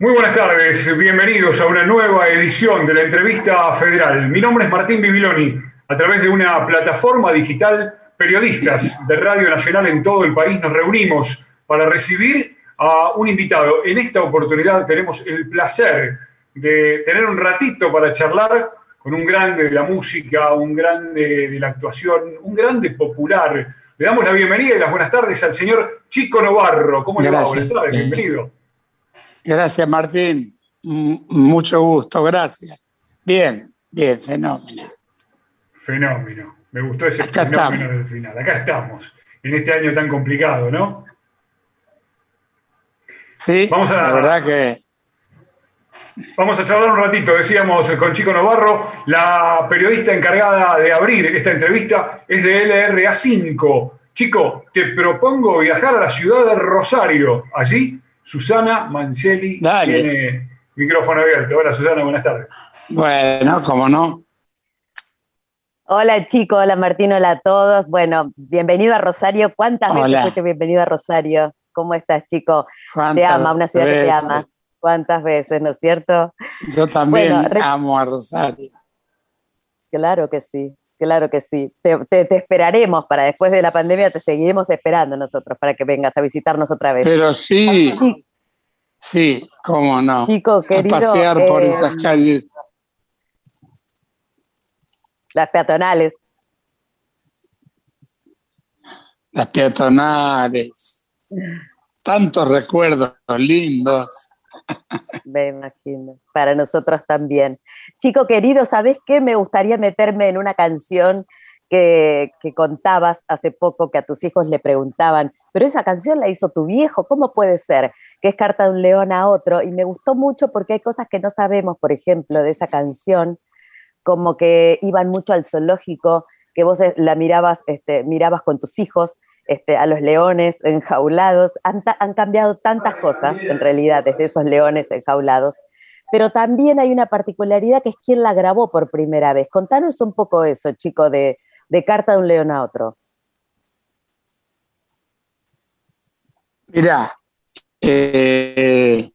Muy buenas tardes, bienvenidos a una nueva edición de la entrevista federal. Mi nombre es Martín Bibiloni. A través de una plataforma digital, periodistas de Radio Nacional en todo el país nos reunimos para recibir a un invitado. En esta oportunidad tenemos el placer de tener un ratito para charlar con un grande de la música, un grande de la actuación, un grande popular. Le damos la bienvenida y las buenas tardes al señor Chico Novarro. ¿Cómo le va? Buenas tardes, bienvenido. Gracias, Martín. Mucho gusto, gracias. Bien, bien, fenómeno. Fenómeno. Me gustó ese fenómeno del final. Acá estamos, en este año tan complicado, ¿no? Sí, la verdad que... Vamos a charlar un ratito, decíamos con Chico Novarro, la periodista encargada de abrir esta entrevista es de LRA 5. Chico, te propongo viajar a la ciudad de Rosario. Allí Susana Mancelli tiene micrófono abierto. Hola Susana, buenas tardes. Bueno, cómo no. Hola chicos, hola Martín, hola a todos. Bueno, bienvenido a Rosario. ¿Cuántas veces fuiste bienvenido a Rosario? ¿Cómo estás, chico? Te ama, una ciudad que te ama. ¿Cuántas veces, no es cierto? Yo también amo a Rosario. Claro que sí, claro que sí. te, esperaremos para después de la pandemia, te seguiremos esperando nosotros para que vengas a visitarnos otra vez. Pero sí, Sí, cómo no. Chico querido. pasear por eh, esas calles. Las peatonales. Las peatonales. Tantos recuerdos lindos. Me imagino. Para nosotros también. Chico querido, ¿sabes qué? Me gustaría meterme en una canción que, que, contabas hace poco que a tus hijos le preguntaban, pero esa canción la hizo tu viejo, ¿cómo puede ser? que es Carta de un León a otro, y me gustó mucho porque hay cosas que no sabemos, por ejemplo, de esa canción, como que iban mucho al zoológico, que vos eh, la mirabas, este, mirabas con tus hijos, este, a los leones enjaulados. Han, han, cambiado tantas cosas, en realidad, desde esos leones enjaulados. Pero también hay una particularidad que es quien la grabó por primera vez. Contanos un poco eso, chico, de, Carta de un León a otro. Mira, eh,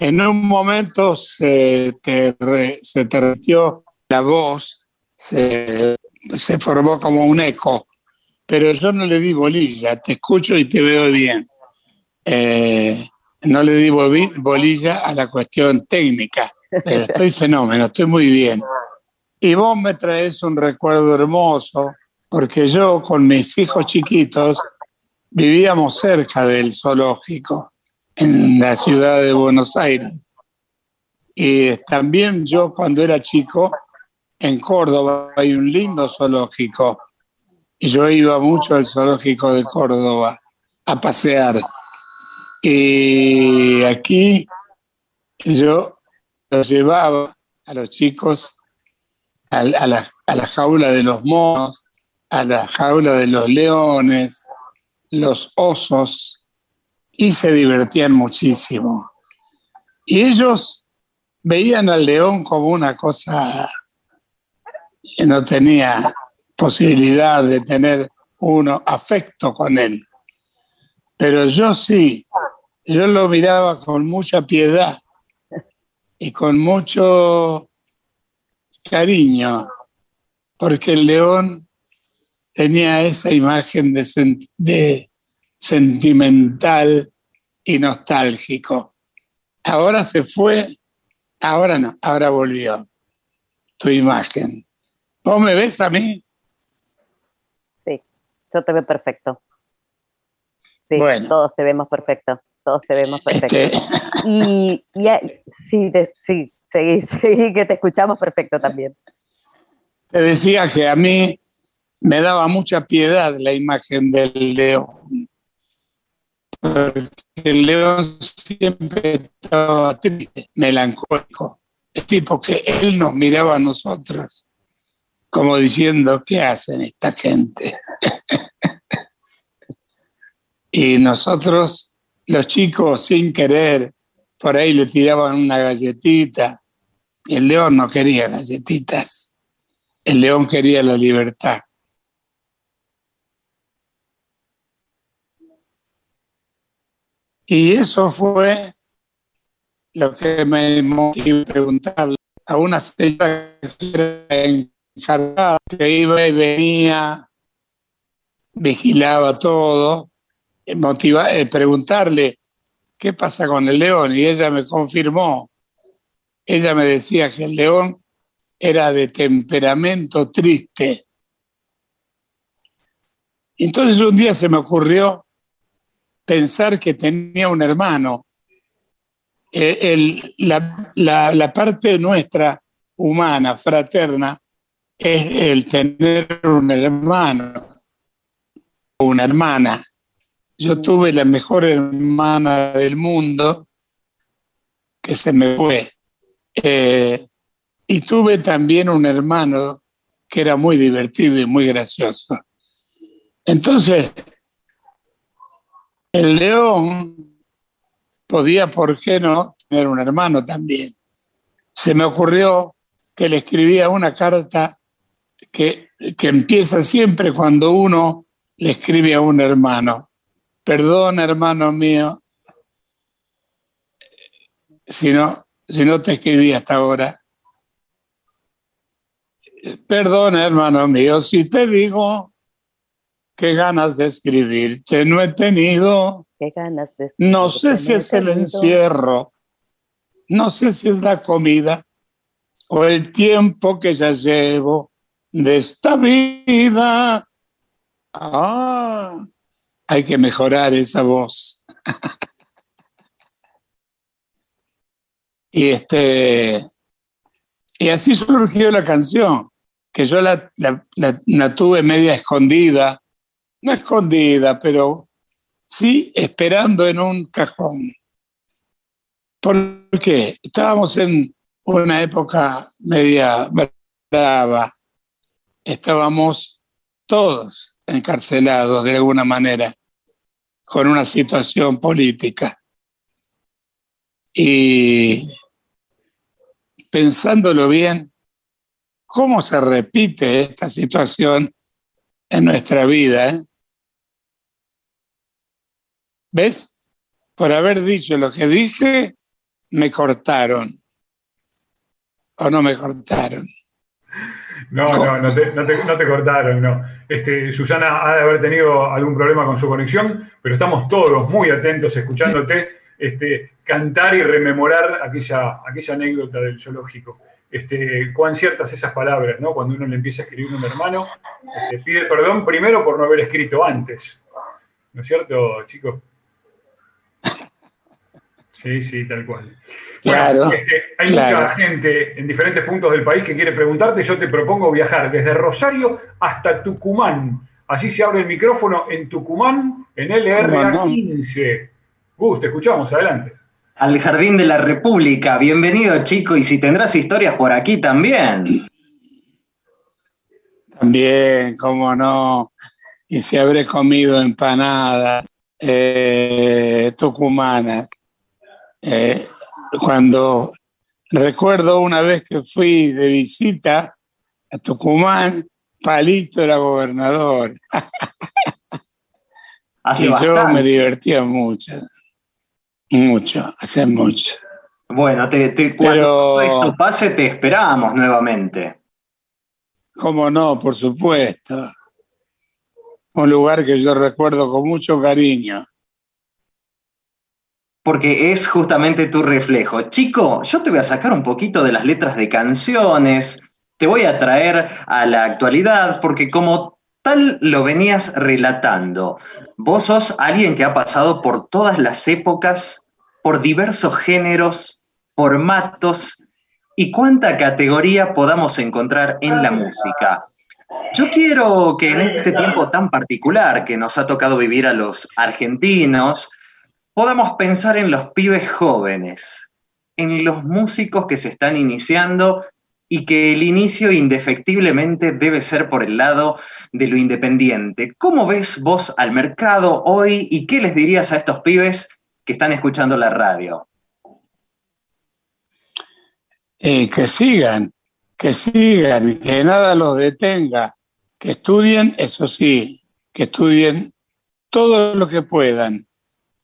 en un momento se te, se repitió la voz, se, formó como un eco, pero yo no le di bolilla, te escucho y te veo bien. Eh, no le di bolilla a la cuestión técnica, pero estoy fenómeno, estoy muy bien. Y vos me traes un recuerdo hermoso, porque yo con mis hijos chiquitos vivíamos cerca del zoológico en la ciudad de Buenos Aires. Y también yo cuando era chico, en Córdoba hay un lindo zoológico. Y yo iba mucho al zoológico de Córdoba a pasear. Y aquí yo los llevaba a los chicos a, la, a la jaula de los monos, a la jaula de los leones, los osos y se divertían muchísimo. Y ellos veían al león como una cosa que no tenía posibilidad de tener uno afecto con él. Pero yo sí, yo lo miraba con mucha piedad y con mucho cariño, porque el león tenía esa imagen de, sentimental y nostálgico. Ahora se fue, ahora no, ahora volvió tu imagen. ¿Vos me ves a mí? Sí, yo te veo perfecto. Sí, todos te vemos perfecto, todos te vemos perfecto. Este y, sí, sí, seguí, seguí, que te escuchamos perfecto también. Te decía que a mí me daba mucha piedad la imagen del león. Porque el león siempre estaba triste, melancólico. El tipo que él nos miraba a nosotros como diciendo, ¿qué hacen esta gente? y nosotros, los chicos, sin querer, por ahí le tiraban una galletita. El león no quería galletitas. El león quería la libertad. Y eso fue lo que me motivó a preguntarle a una señora que que iba y venía, vigilaba todo, motiva, eh, preguntarle qué pasa con el león y ella me confirmó. Ella me decía que el león era de temperamento triste. Entonces un día se me ocurrió pensar que tenía un hermano. Eh, la, la parte nuestra humana, fraterna, es el tener un hermano o una hermana. Yo tuve la mejor hermana del mundo que se me fue. Eh, y tuve también un hermano que era muy divertido y muy gracioso. Entonces, el león podía, ¿por qué no?, tener un hermano también. Se me ocurrió que le escribía una carta que, que empieza siempre cuando uno le escribe a un hermano. Perdón, hermano mío, si no, si no te escribí hasta ahora. Perdona, hermano mío, si te digo qué ganas de escribirte no he tenido. Qué ganas de no sé si es el encierro, no sé si es la comida o el tiempo que ya llevo de esta vida. Ah, hay que mejorar esa voz. y este y así surgió la canción, que yo la, la, tuve media escondida, no escondida, pero sí esperando en un cajón. Porque estábamos en una época media brava, estábamos todos encarcelados de alguna manera, con una situación política. Y pensándolo bien, cómo se repite esta situación en nuestra vida. ¿eh? ¿Ves? Por haber dicho lo que dije, me cortaron. ¿O no me cortaron? No, no, no te, no, te, cortaron, no. Este, Susana ha de haber tenido algún problema con su conexión, pero estamos todos muy atentos escuchándote este, cantar y rememorar aquella, aquella anécdota del zoológico. Este, cuán ciertas esas palabras, ¿no? Cuando uno le empieza a escribir un hermano, este, pide perdón primero por no haber escrito antes. ¿No es cierto, chicos? Sí, sí, tal cual. Claro, este, hay mucha gente en diferentes puntos del país que quiere preguntarte. Yo te propongo viajar desde Rosario hasta Tucumán. Así se abre el micrófono en Tucumán, en LRA 15. Gus, te escuchamos, adelante. Al Jardín de la República, bienvenido chico, y si tendrás historias por aquí también. También, cómo no. Y si habré comido empanadas eh, tucumanas. Eh, cuando recuerdo una vez que fui de visita a Tucumán, Palito era gobernador. y yo me divertía mucho. Mucho, hace mucho. Bueno, te, cuando esto pase, te esperamos nuevamente. ¿Cómo no? Por supuesto. Un lugar que yo recuerdo con mucho cariño. Porque es justamente tu reflejo. Chico, yo te voy a sacar un poquito de las letras de canciones, te voy a traer a la actualidad, porque como tal lo venías relatando, Vos sos alguien que ha pasado por todas las épocas, por diversos géneros, formatos y cuánta categoría podamos encontrar en la música. Yo quiero que en este tiempo tan particular que nos ha tocado vivir a los argentinos, podamos pensar en los pibes jóvenes, en los músicos que se están iniciando y que el inicio indefectiblemente debe ser por el lado de lo independiente. ¿Cómo ves vos al mercado hoy y qué les dirías a estos pibes que están escuchando la radio? Eh, que sigan, que sigan, que nada los detenga, que estudien, eso sí, que estudien todo lo que puedan,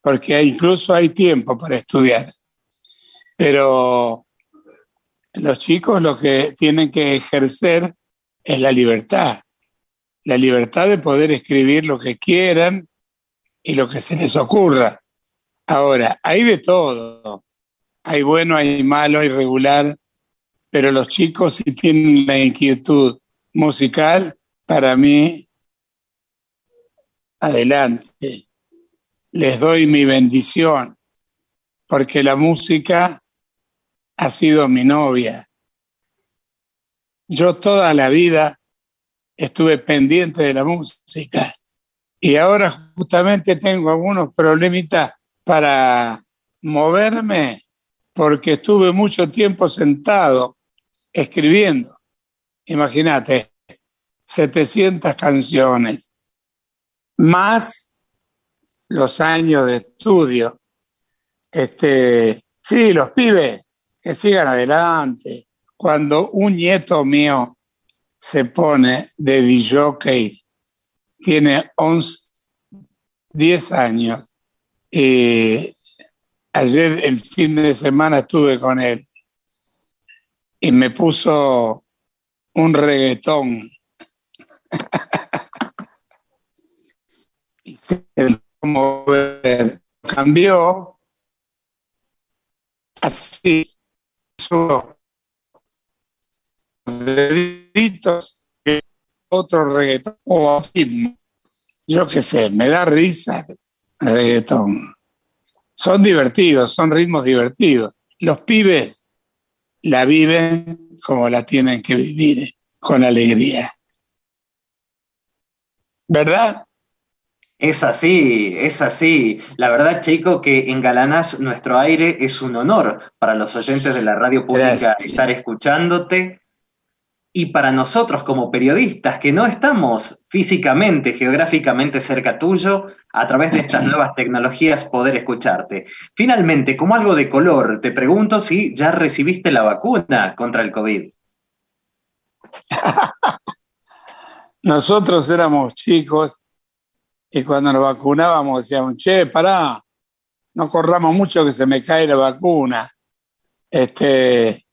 porque incluso hay tiempo para estudiar. Pero los chicos lo que tienen que ejercer es la libertad, la libertad de poder escribir lo que quieran y lo que se les ocurra. Ahora, hay de todo. Hay bueno, hay malo, hay regular, pero los chicos si tienen la inquietud musical, para mí, adelante. Les doy mi bendición, porque la música ha sido mi novia. Yo toda la vida estuve pendiente de la música y ahora justamente tengo algunos problemitas para moverme porque estuve mucho tiempo sentado escribiendo. Imagínate, 700 canciones, más los años de estudio. Este, sí, los pibes que sigan adelante. Cuando un nieto mío se pone de DJ, tiene 11, 10 años, y ayer el fin de semana estuve con él y me puso un reggaetón. y como cambió así deditos otro reggaetón o yo qué sé, me da risa el reggaetón. Son divertidos, son ritmos divertidos. Los pibes la viven como la tienen que vivir, con alegría. ¿Verdad? Es así, es así. La verdad, chico, que engalanas nuestro aire es un honor para los oyentes de la radio pública estar escuchándote y para nosotros como periodistas que no estamos físicamente, geográficamente cerca tuyo, a través de estas nuevas tecnologías poder escucharte. Finalmente, como algo de color, te pregunto si ya recibiste la vacuna contra el COVID. Nosotros éramos chicos y cuando nos vacunábamos decíamos, che, pará, no corramos mucho que se me cae la vacuna. Este,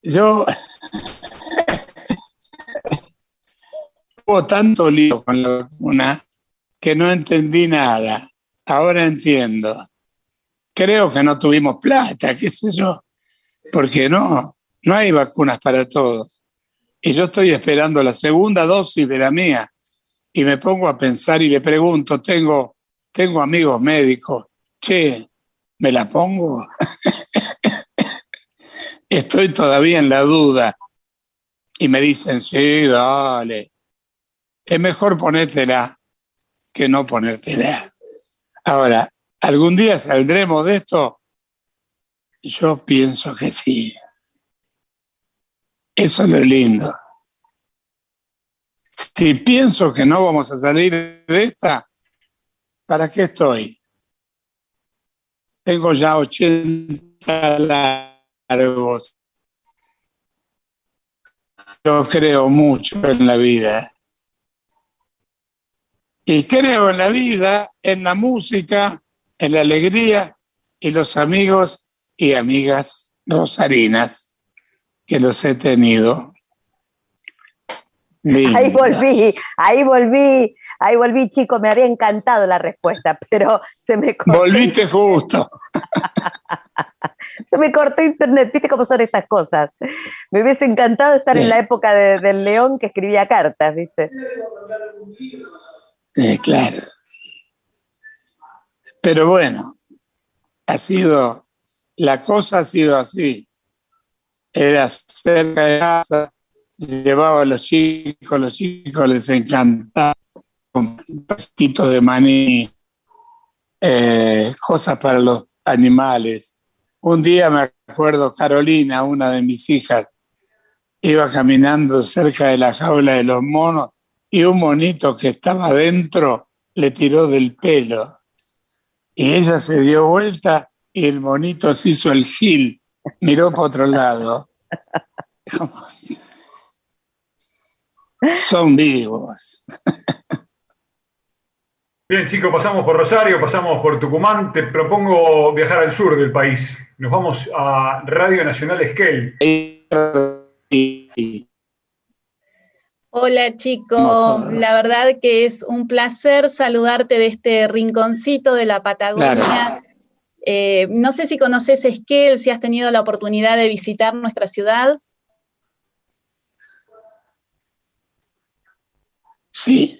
yo hubo tanto lío con la vacuna que no entendí nada. Ahora entiendo. Creo que no tuvimos plata, qué sé yo, porque no, no hay vacunas para todos. Y yo estoy esperando la segunda dosis de la mía y me pongo a pensar y le pregunto, tengo, tengo amigos médicos, che, ¿me la pongo? Estoy todavía en la duda. Y me dicen, sí, dale. Es mejor ponértela que no ponértela. Ahora, ¿algún día saldremos de esto? Yo pienso que sí. Eso es lo lindo. Si pienso que no vamos a salir de esta, ¿para qué estoy? Tengo ya 80 largos. Yo creo mucho en la vida. Y creo en la vida, en la música, en la alegría y los amigos y amigas rosarinas que los he tenido Ahí volví, ahí volví, ahí volví, chico, me había encantado la respuesta, pero se me cortó. Volviste justo. se me cortó internet, viste cómo son estas cosas. Me hubiese encantado estar en la época del león que escribía cartas, viste. claro. Pero bueno, ha sido, la cosa ha sido así. Era cerca de casa, llevaba a los chicos, los chicos les encantaba con pastitos de maní, eh, cosas para los animales. Un día me acuerdo, Carolina, una de mis hijas, iba caminando cerca de la jaula de los monos y un monito que estaba adentro le tiró del pelo. Y ella se dio vuelta y el monito se hizo el gil, miró para otro lado. Son vivos. Bien, chicos, pasamos por Rosario, pasamos por Tucumán. Te propongo viajar al sur del país. Nos vamos a Radio Nacional Esquel. Hola chicos, la verdad que es un placer saludarte de este rinconcito de la Patagonia. Eh, no sé si conoces Esquel, si has tenido la oportunidad de visitar nuestra ciudad. Sí,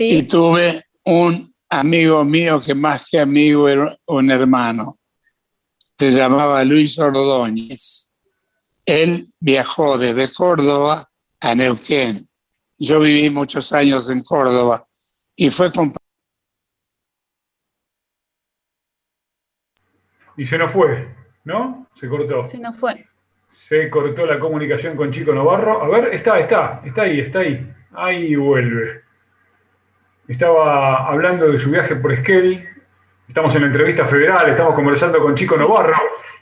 y tuve un amigo mío que más que amigo era un hermano. Se llamaba Luis Ordóñez. Él viajó desde Córdoba a Neuquén. Yo viví muchos años en Córdoba y fue con... Y se nos fue, ¿no? Se cortó. Se nos fue. Se cortó la comunicación con Chico Navarro. A ver, está, está, está ahí, está ahí. Ahí vuelve. Estaba hablando de su viaje por Esquel. Estamos en la entrevista federal, estamos conversando con Chico Novarro.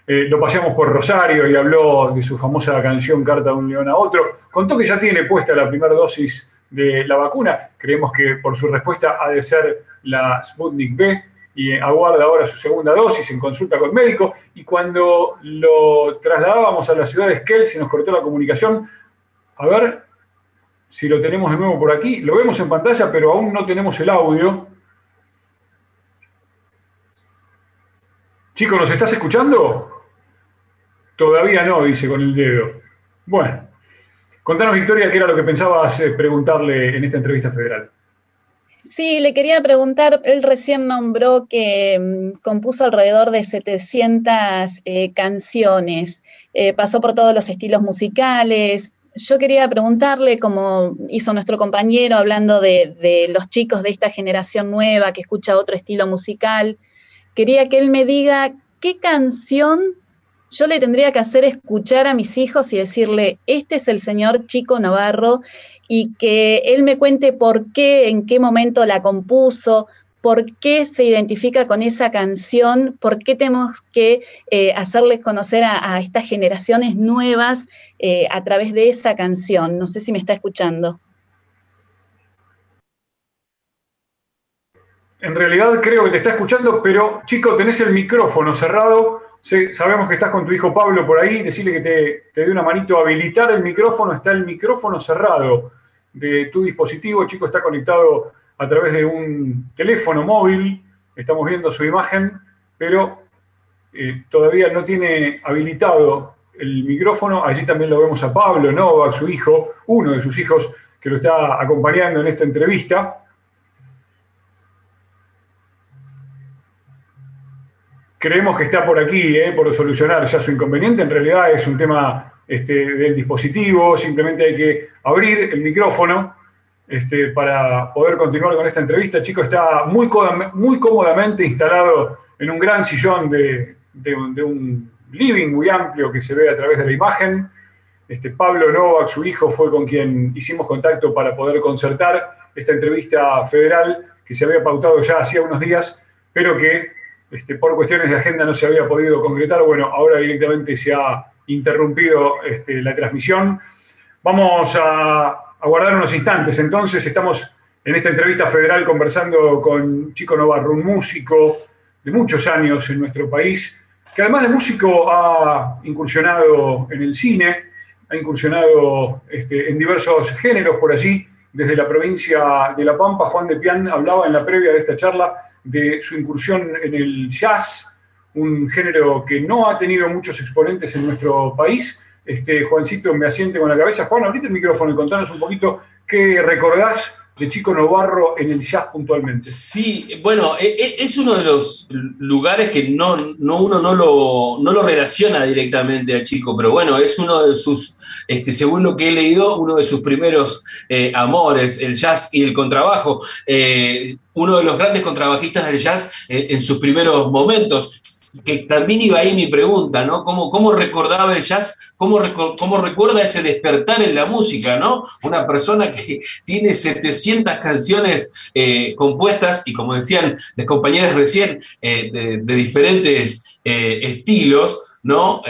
Eh, lo paseamos por Rosario y habló de su famosa canción Carta de un león a otro. Contó que ya tiene puesta la primera dosis de la vacuna. Creemos que por su respuesta ha de ser la Sputnik B y aguarda ahora su segunda dosis en consulta con médico. Y cuando lo trasladábamos a la ciudad de Esquel, se nos cortó la comunicación. A ver, si lo tenemos de nuevo por aquí. Lo vemos en pantalla, pero aún no tenemos el audio. Chicos, ¿nos estás escuchando? Todavía no, dice con el dedo. Bueno, contanos, Victoria, qué era lo que pensabas eh, preguntarle en esta entrevista federal. Sí, le quería preguntar, él recién nombró que mm, compuso alrededor de 700 eh, canciones, eh, pasó por todos los estilos musicales, yo quería preguntarle, como hizo nuestro compañero hablando de, los chicos de esta generación nueva que escucha otro estilo musical, quería que él me diga qué canción yo le tendría que hacer escuchar a mis hijos y decirle, este es el señor Chico Navarro, y que él me cuente por qué, en qué momento la compuso, por qué se identifica con esa canción, por qué tenemos que eh, hacerles conocer a, estas generaciones nuevas eh, a través de esa canción. No sé si me está escuchando. En realidad creo que te está escuchando, pero chico, tenés el micrófono cerrado. sabemos que estás con tu hijo Pablo por ahí. Decirle que te, te dé una manito a habilitar el micrófono. Está el micrófono cerrado de tu dispositivo. Chico está conectado a través de un teléfono móvil, estamos viendo su imagen, pero eh, todavía no tiene habilitado el micrófono. Allí también lo vemos a Pablo Novak, su hijo, uno de sus hijos, que lo está acompañando en esta entrevista. Creemos que está por aquí, eh, por solucionar ya su inconveniente. En realidad es un tema este, del dispositivo, simplemente hay que abrir el micrófono este, para poder continuar con esta entrevista. Chico está muy, muy cómodamente instalado en un gran sillón de, un living muy amplio que se ve a través de la imagen. Este, Pablo Novak, su hijo, fue con quien hicimos contacto para poder concertar esta entrevista federal que se había pautado ya hacía unos días, pero que este, por cuestiones de agenda no se había podido concretar. Bueno, ahora directamente se ha interrumpido este, la transmisión. Vamos a aguardar unos instantes. Entonces estamos en esta entrevista federal conversando con Chico Novarro, un músico de muchos años en nuestro país, que además de músico ha incursionado en el cine, ha incursionado este, en diversos géneros por allí. Desde la provincia de La Pampa, Juan de Pian hablaba en la previa de esta charla de su incursión en el jazz, un género que no ha tenido muchos exponentes en nuestro país, este, Juancito me asiente con la cabeza. Juan, abrite el micrófono y contanos un poquito qué recordás de Chico Novarro en el jazz puntualmente. Sí, bueno, e, e, es uno de los lugares que no, uno no lo, lo relaciona directamente a Chico, pero bueno, es uno de sus, este, según lo que he leído, uno de sus primeros eh, amores, el jazz y el contrabajo. Eh, uno de los grandes contrabajistas del jazz eh, en sus primeros momentos que también iba ahí mi pregunta, ¿no? ¿Cómo, cómo recordaba el jazz? ¿Cómo, ¿Cómo, recuerda ese despertar en la música, ¿no? Una persona que tiene 700 canciones eh, compuestas y, como decían las compañeras recién, eh, de, diferentes eh, estilos, ¿no?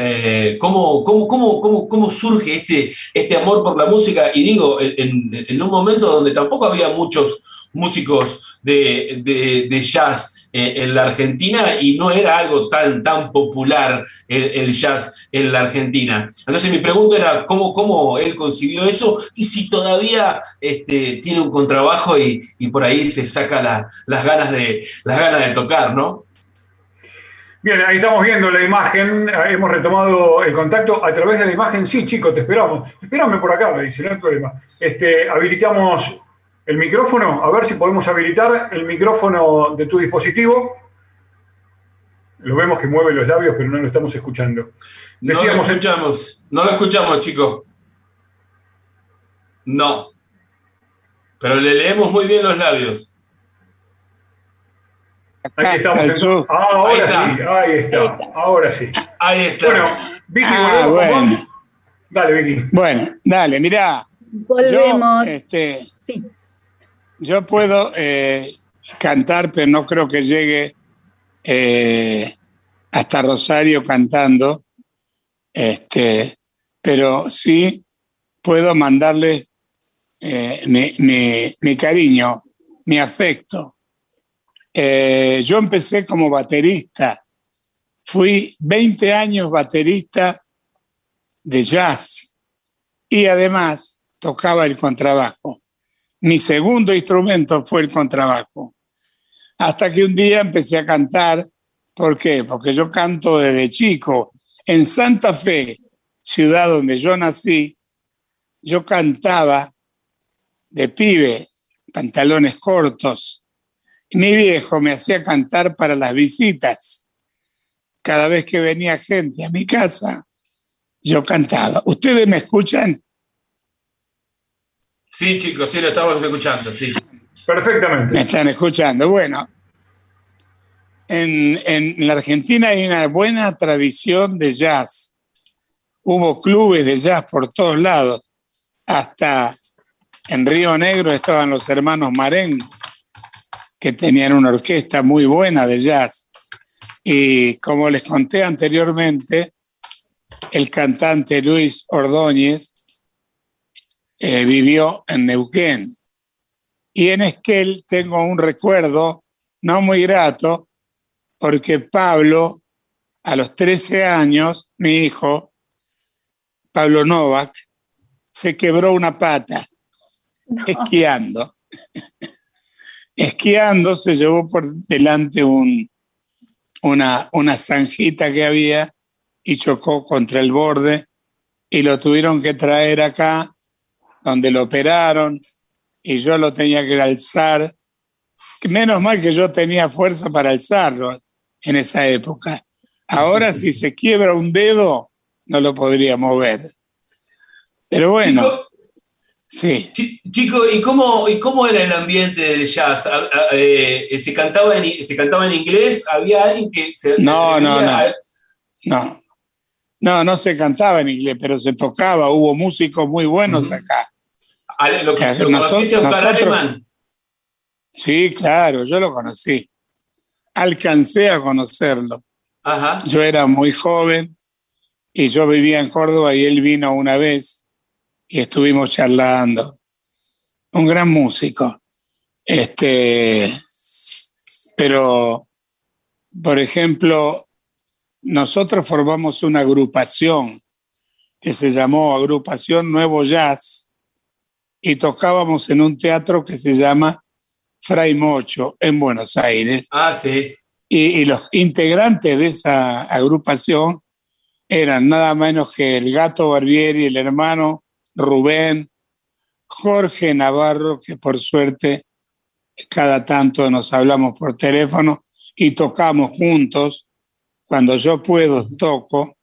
¿cómo, cómo, cómo, cómo, surge este, este amor por la música? Y digo, en, en un momento donde tampoco había muchos músicos de, jazz eh, en la Argentina y no era algo tan, tan popular el, jazz en la Argentina. Entonces mi pregunta era cómo, cómo él consiguió eso y si todavía este, tiene un contrabajo y, por ahí se saca las, ganas de, las ganas de tocar, ¿no? Bien, ahí estamos viendo la imagen, hemos retomado el contacto a través de la imagen. Sí, chicos, te esperamos. Espérame por acá, me dice, no hay problema. Este, habilitamos el micrófono, a ver si podemos habilitar el micrófono de tu dispositivo. Lo vemos que mueve los labios, pero no lo estamos escuchando. no lo escuchamos, no lo escuchamos, chicos. No. Pero le leemos muy bien los labios. Ahí estamos. Ah, ahora sí, ahí está. Ahora sí. Ahí está. Bueno, Vicky, ah, bueno. Dale, Vicky. Bueno, dale, mirá. Volvemos. Yo, este, sí. Yo puedo eh, cantar, pero no creo que llegue eh, hasta Rosario cantando. Este, pero sí puedo mandarle eh, mi, cariño, mi afecto yo empecé como baterista. Fui 20 años baterista de jazz y además tocaba el contrabajo. Mi segundo instrumento fue el contrabajo. Hasta que un día empecé a cantar. ¿Por qué? Porque yo canto desde chico. En Santa Fe, ciudad donde yo nací, yo cantaba de pibe, pantalones cortos, mi viejo me hacía cantar para las visitas. Cada vez que venía gente a mi casa, yo cantaba. ¿Ustedes me escuchan? Sí, chicos, sí, lo estamos escuchando, sí. Perfectamente. Me están escuchando. Bueno, en, en la Argentina hay una buena tradición de jazz. Hubo clubes de jazz por todos lados. Hasta en Río Negro estaban los hermanos Marengo que tenían una orquesta muy buena de jazz. Y como les conté anteriormente, el cantante Luis Ordóñez eh, vivió en Neuquén. Y en Esquel tengo un recuerdo no muy grato, porque Pablo, a los 13 años, mi hijo, Pablo Novak, se quebró una pata esquiando esquiando se llevó por delante un, una, una zanjita que había y chocó contra el borde y lo tuvieron que traer acá, donde lo operaron y yo lo tenía que alzar. Menos mal que yo tenía fuerza para alzarlo en esa época. Ahora si se quiebra un dedo, no lo podría mover. Pero bueno. Sí. Chico, ¿y cómo, ¿y cómo era el ambiente del jazz? Eh, ¿se, cantaba en, ¿Se cantaba en inglés? ¿Había alguien que se... No, no, no. No. No, no se cantaba en inglés, pero se tocaba. Hubo músicos muy buenos acá. ¿Lo, que, ¿lo conociste a Oscar Alemán? Sí, claro, yo lo conocí. Alcancé a conocerlo. Ajá. Yo era muy joven y yo vivía en Córdoba y él vino una vez y estuvimos charlando. Un gran músico. Este, pero, por ejemplo, nosotros formamos una agrupación que se llamó Agrupación Nuevo Jazz y tocábamos en un teatro que se llama Fray Mocho en Buenos Aires. Ah, sí. Y, y los integrantes de esa agrupación eran nada menos que el gato Barbieri, el hermano Rubén, Jorge Navarro, que por suerte cada tanto nos hablamos por teléfono y tocamos juntos. Cuando yo puedo, toco.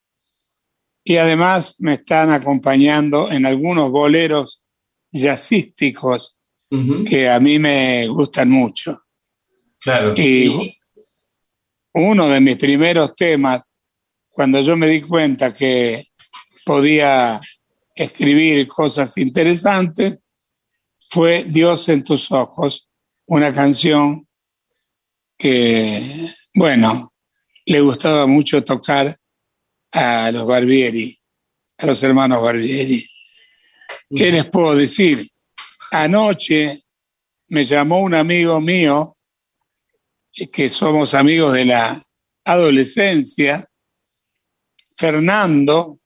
Y además me están acompañando en algunos boleros jazzísticos que a mí me gustan mucho. Claro. Y uno de mis primeros temas, cuando yo me di cuenta que podía escribir cosas interesantes fue Dios en tus ojos, una canción que, bueno, le gustaba mucho tocar a los Barbieri, a los hermanos Barbieri. ¿Qué les puedo decir? Anoche me llamó un amigo mío, que somos amigos de la adolescencia, Fernando,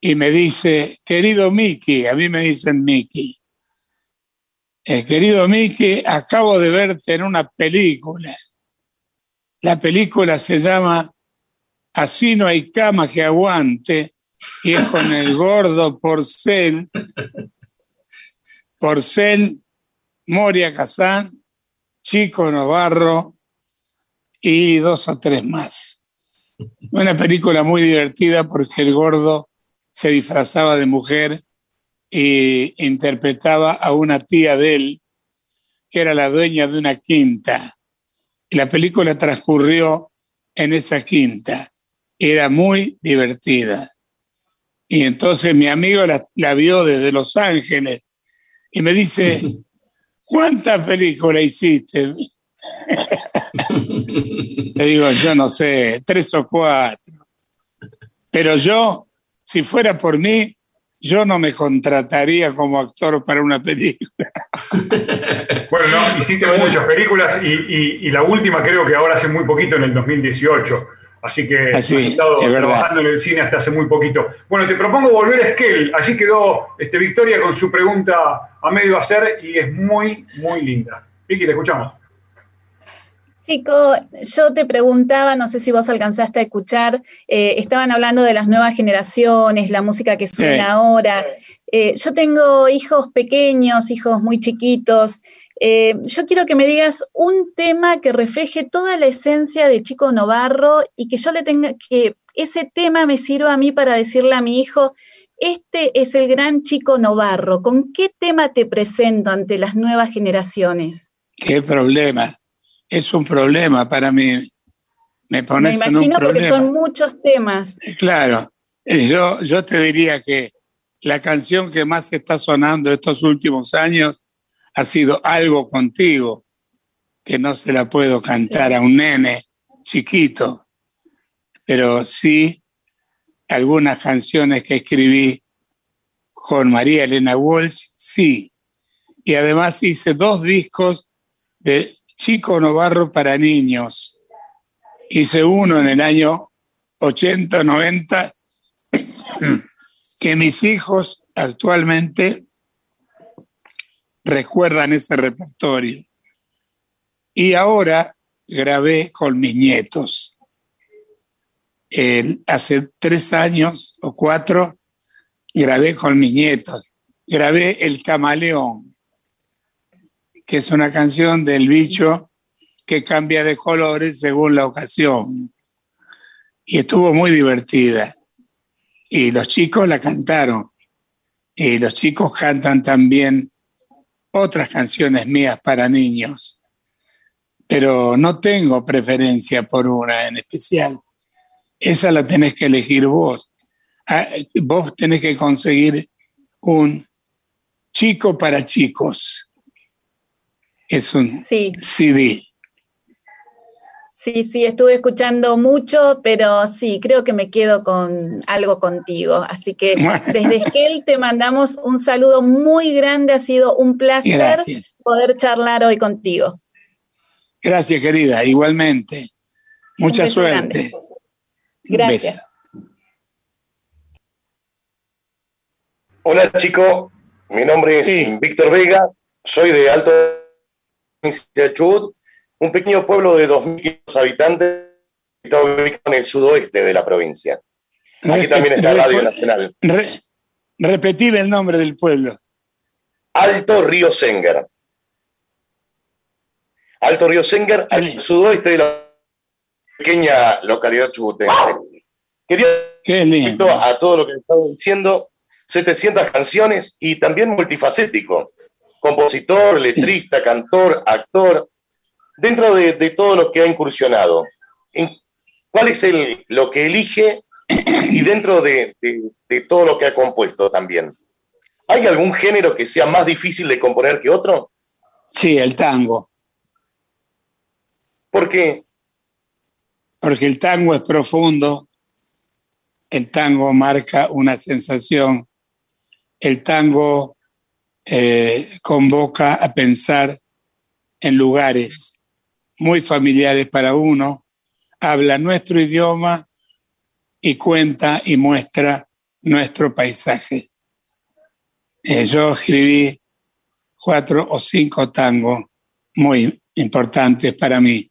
y me dice, querido Miki, a mí me dicen Miki, eh, querido Miki, acabo de verte en una película. La película se llama Así no hay cama que aguante y es con el gordo Porcel, Porcel, Moria Kazán, Chico Novarro y dos o tres más. Una película muy divertida porque el gordo se disfrazaba de mujer e interpretaba a una tía de él, que era la dueña de una quinta. Y la película transcurrió en esa quinta. Era muy divertida. Y entonces mi amigo la, vio desde Los Ángeles y me dice, ¿cuántas películas hiciste? Le digo, yo no sé, tres o cuatro. Pero yo, si fuera por mí, yo no me contrataría como actor para una película. Bueno, no, hiciste muchas películas y, la última creo que ahora hace muy poquito, en el 2018. Así que has estado trabajando en el cine hasta hace muy poquito. Bueno, te propongo volver a Esquel. Allí quedó este, Victoria con su pregunta a medio hacer y es muy, muy linda. Vicky, te escuchamos. Chico, yo te preguntaba, no sé si vos alcanzaste a escuchar, eh, estaban hablando de las nuevas generaciones, la música que suena ahora. Eh, yo tengo hijos pequeños, hijos muy chiquitos, eh, yo quiero que me digas un tema que refleje toda la esencia de Chico Novarro y que yo le tenga, que ese tema me sirva a mí para decirle a mi hijo, este es el gran Chico Novarro. ¿Con qué tema te presento ante las nuevas generaciones? ¿Qué problema? Es un problema para mí. Me pones en un problema. porque son muchos temas. Eh, claro. Yo, yo te diría que la canción que más está sonando estos últimos años ha sido algo contigo que no se la puedo cantar a un nene chiquito, pero sí algunas canciones que escribí con María Elena Walsh, sí. Y además hice dos discos de Chico Novarro para niños. Hice uno en el año 80, 90, que mis hijos actualmente recuerdan ese repertorio. Y ahora grabé con mis nietos. hace tres años o cuatro grabé con mis nietos. Grabé El Camaleón, que es una canción del bicho que cambia de colores según la ocasión. Y estuvo muy divertida. Y los chicos la cantaron. Y los chicos cantan también otras canciones mías para niños, pero no tengo preferencia por una en especial. Esa la tenés que elegir vos. Ah, vos tenés que conseguir un chico para chicos. Es un CD. Sí, sí, estuve escuchando mucho, pero sí, creo que me quedo con algo contigo. Así que desde Esquel te mandamos un saludo muy grande. Ha sido un placer poder charlar hoy contigo. Gracias, querida. Igualmente. Mucha suerte. Gracias. Hola, chico. Mi nombre es Víctor Vega. Soy de Alto Chubut un pequeño pueblo de 2.500 habitantes está ubicado en el sudoeste de la provincia. Aquí también está Radio Nacional. repetir el nombre del pueblo. Alto Río Senger. Alto Río Senger, al sudoeste de la pequeña localidad chubutense. Quería Qué a todo lo que estaba diciendo, 700 canciones y también multifacético. Compositor, letrista, cantor, actor, dentro de, todo lo que ha incursionado, ¿cuál es el, lo que elige y dentro de, todo lo que ha compuesto también? ¿Hay algún género que sea más difícil de componer que otro? Sí, el tango. ¿Por qué? Porque el tango es profundo, el tango marca una sensación, el tango eh, convoca a pensar en lugares muy familiares para uno, habla nuestro idioma y cuenta y muestra nuestro paisaje. Eh, yo escribí cuatro o cinco tangos muy importantes para mí.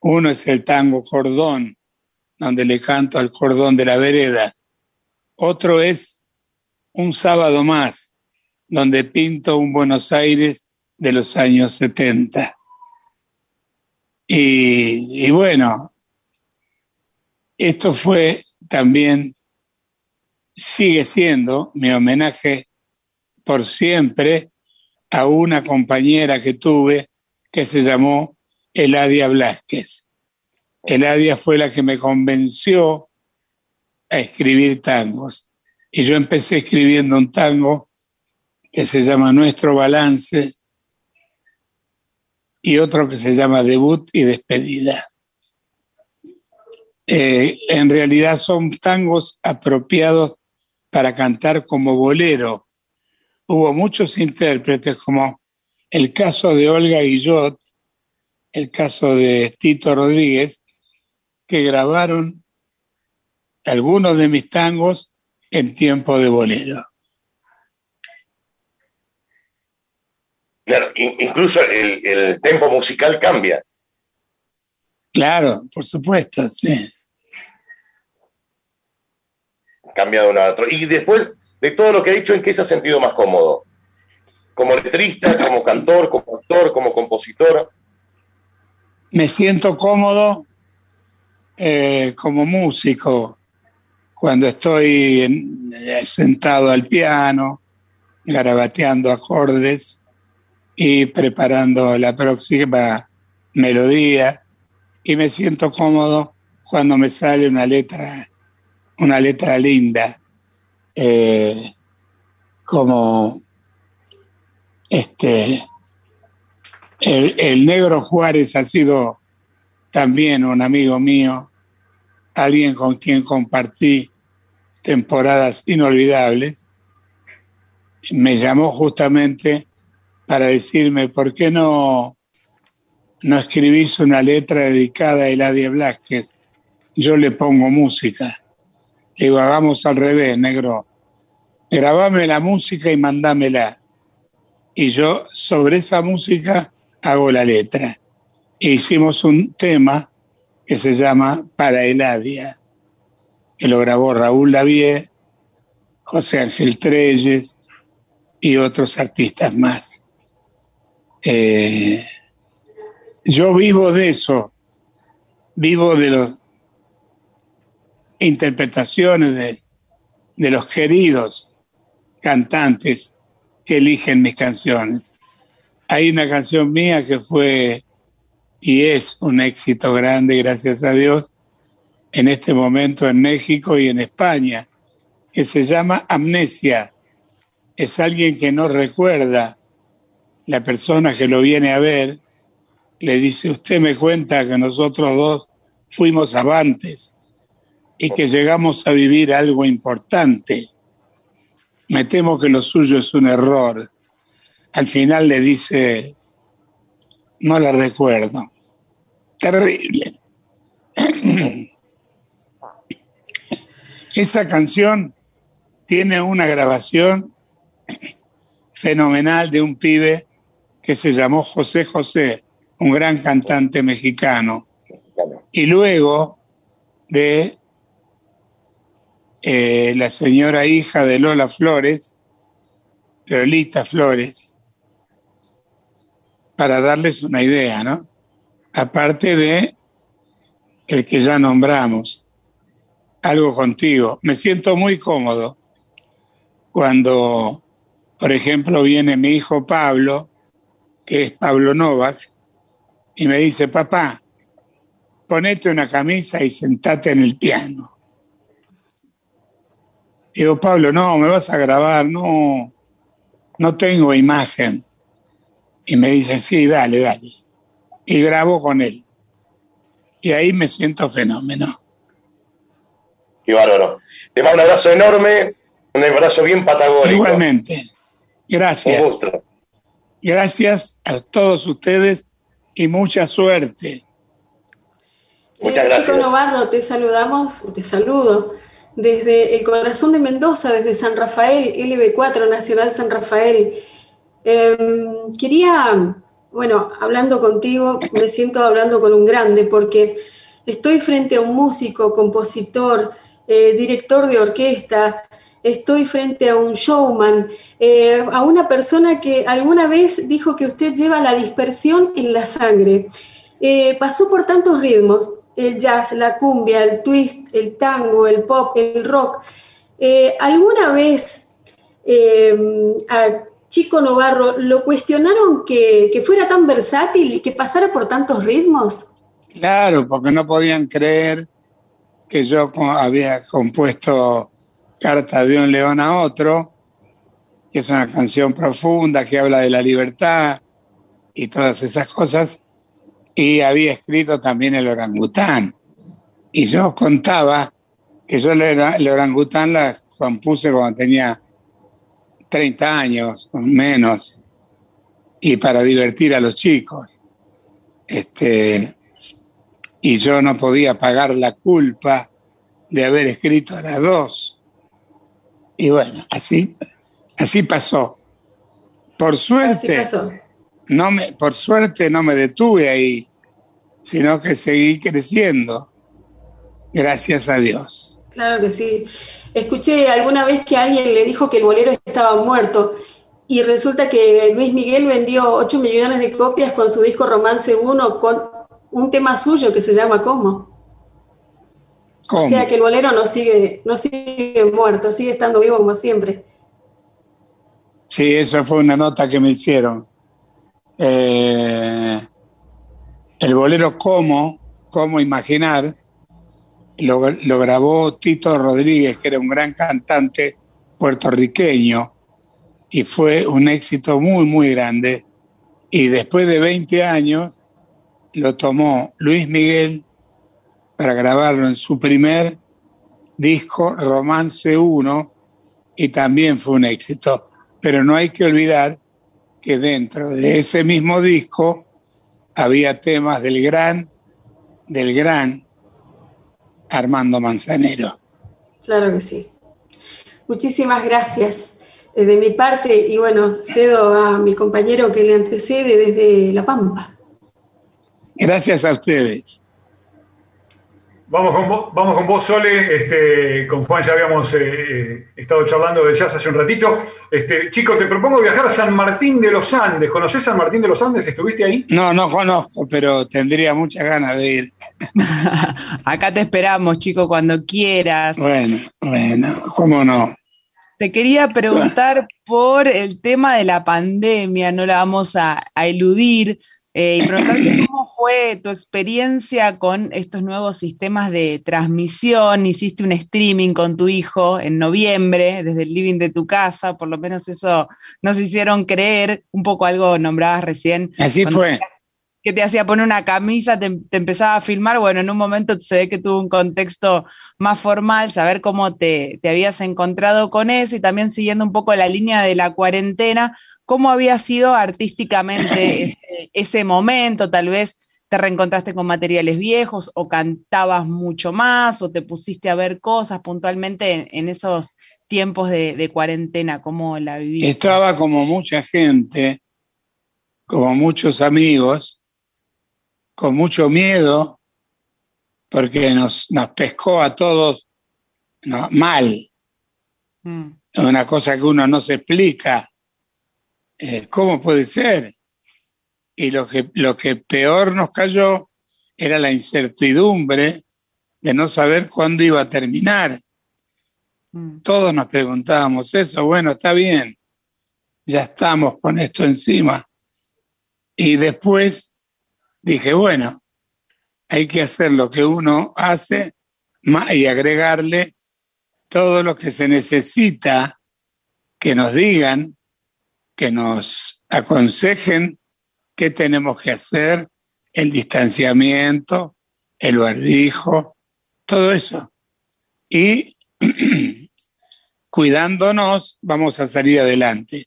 Uno es el tango cordón, donde le canto al cordón de la vereda. Otro es un sábado más, donde pinto un Buenos Aires de los años 70. Y, bueno, esto fue también, sigue siendo mi homenaje por siempre a una compañera que tuve que se llamó Eladia Blasquez. Eladia fue la que me convenció a escribir tangos. Y yo empecé escribiendo un tango que se llama Nuestro Balance y otro que se llama Debut y Despedida. Eh, en realidad son tangos apropiados para cantar como bolero. Hubo muchos intérpretes, como el caso de Olga Guillot, el caso de Tito Rodríguez, que grabaron algunos de mis tangos en tiempo de bolero. Claro, incluso el, el tempo musical cambia. Claro, por supuesto, sí. Cambia de uno a otro. Y después de todo lo que ha dicho, ¿en qué se ha sentido más cómodo? ¿Como letrista, como cantor, como actor, como compositor? Me siento cómodo eh, como músico cuando estoy sentado al piano, garabateando acordes y preparando la próxima melodía y me siento cómodo cuando me sale una letra, una letra linda, eh, como este, el, el, negro Juárez ha sido también un amigo mío, alguien con quien compartí temporadas inolvidables. Me llamó justamente para decirme, ¿por qué no no escribís una letra dedicada a Eladia Blasquez, yo le pongo música. Digo, hagamos al revés, negro. Grabame la música y mandámela. Y yo sobre esa música hago la letra. E hicimos un tema que se llama Para Eladia, que lo grabó Raúl Lavie, José Ángel Treyes y otros artistas más. Eh, yo vivo de eso, vivo de las interpretaciones de, de los queridos cantantes que eligen mis canciones. Hay una canción mía que fue y es un éxito grande, gracias a Dios, en este momento en México y en España, que se llama Amnesia. Es alguien que no recuerda la persona que lo viene a ver le dice, usted me cuenta que nosotros dos fuimos avantes y que llegamos a vivir algo importante. Me temo que lo suyo es un error. Al final le dice, no la recuerdo. Terrible. Esa canción tiene una grabación fenomenal de un pibe que se llamó José José, un gran cantante mexicano. Y luego de eh, la señora hija de Lola Flores, Lolita Flores, para darles una idea, ¿no? Aparte de el que ya nombramos, algo contigo. Me siento muy cómodo cuando, por ejemplo, viene mi hijo Pablo, que es Pablo Novak, y me dice, papá, ponete una camisa y sentate en el piano. Digo, Pablo, no, me vas a grabar, no, no tengo imagen. Y me dice, sí, dale, dale. Y grabo con él. Y ahí me siento fenómeno. Qué bárbaro. Te mando un abrazo enorme, un abrazo bien patagónico. Igualmente. Gracias. Un gusto. Gracias a todos ustedes y mucha suerte. Muchas gracias. Chico Novarro, te saludamos, te saludo desde el corazón de Mendoza, desde San Rafael, LB4, Nacional San Rafael. Em, quería, bueno, hablando contigo, me siento hablando con un grande porque estoy frente a un músico, compositor, eh, director de orquesta, estoy frente a un showman, eh, a una persona que alguna vez dijo que usted lleva la dispersión en la sangre. Eh, pasó por tantos ritmos, el jazz, la cumbia, el twist, el tango, el pop, el rock. Eh, ¿Alguna vez a Chico Novarro lo cuestionaron que, que fuera tan versátil y que pasara por tantos ritmos? Claro, porque no podían creer que yo había compuesto Carta de un león a otro, que es una canción profunda que habla de la libertad y todas esas cosas, y había escrito también el orangután. Y yo contaba que yo el orangután la compuse cuando tenía 30 años, o menos, y para divertir a los chicos. Este, y yo no podía pagar la culpa de haber escrito a las dos. Y bueno, así, así pasó. Por suerte, No me, por suerte no me detuve ahí, sino que seguí creciendo. Gracias a Dios. Claro que sí. Escuché alguna vez que alguien le dijo que el bolero estaba muerto y resulta que Luis Miguel vendió 8 millones de copias con su disco Romance 1 con un tema suyo que se llama ¿Cómo? O sea que el bolero no sigue, no sigue muerto, sigue estando vivo como siempre. Sí, eso fue una nota que me hicieron. Eh, el bolero Cómo, Cómo Imaginar, lo, lo, grabó Tito Rodríguez, que era un gran cantante puertorriqueño, y fue un éxito muy, muy grande. Y después de 20 años lo tomó Luis Miguel para grabarlo en su primer disco, Romance 1, y también fue un éxito. Pero no hay que olvidar que dentro de ese mismo disco había temas del gran, del gran Armando Manzanero. Claro que sí. Muchísimas gracias eh, de mi parte y bueno, cedo a mi compañero que le antecede desde La Pampa. Gracias a ustedes. Vamos con, vos, vamos con vos, Sole. Este, con Juan ya habíamos eh, eh, estado charlando de jazz hace un ratito. Este, chico, te propongo viajar a San Martín de los Andes. ¿Conoces San Martín de los Andes? ¿Estuviste ahí? No, no conozco, pero tendría muchas ganas de ir. Acá te esperamos, chico, cuando quieras. Bueno, bueno, ¿cómo no? Te quería preguntar por el tema de la pandemia, no la vamos a, a eludir, eh, y preguntarte cómo fue tu experiencia con estos nuevos sistemas de transmisión. Hiciste un streaming con tu hijo en noviembre, desde el living de tu casa, por lo menos eso nos hicieron creer, un poco algo nombrabas recién. Así fue. Que te hacía poner una camisa, te, te, empezaba a filmar, bueno, en un momento se ve que tuvo un contexto más formal, saber cómo te, te habías encontrado con eso y también siguiendo un poco la línea de la cuarentena, cómo había sido artísticamente ese, momento, tal vez te reencontraste con materiales viejos o cantabas mucho más o te pusiste a ver cosas puntualmente en, esos tiempos de, cuarentena, ¿cómo la viviste? Estaba como mucha gente, como muchos amigos, con mucho miedo, porque nos, nos pescó a todos mal. Mm. Una cosa que uno no se explica eh, ¿cómo puede ser? Y lo que, lo que peor nos cayó era la incertidumbre de no saber cuándo iba a terminar. Mm. Todos nos preguntábamos eso, bueno, está bien, ya estamos con esto encima. Y después dije, bueno, hay que hacer lo que uno hace y agregarle todo lo que se necesita que nos digan que nos aconsejen qué tenemos que hacer, el distanciamiento, el barbijo, todo eso. Y cuidándonos vamos a salir adelante.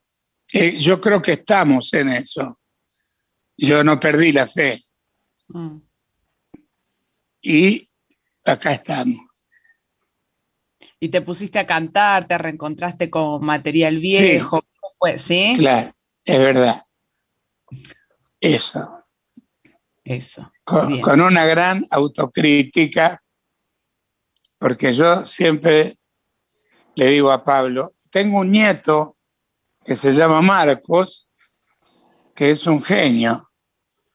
eh, yo creo que estamos en eso. Yo no perdí la fe. Mm. Y acá estamos. Y te pusiste a cantar, te reencontraste con material viejo. Sí, ¿sí? Claro, es verdad. Eso. Eso. Con, una gran autocrítica, porque yo siempre le digo a Pablo, tengo un nieto que se llama Marcos, que es un genio.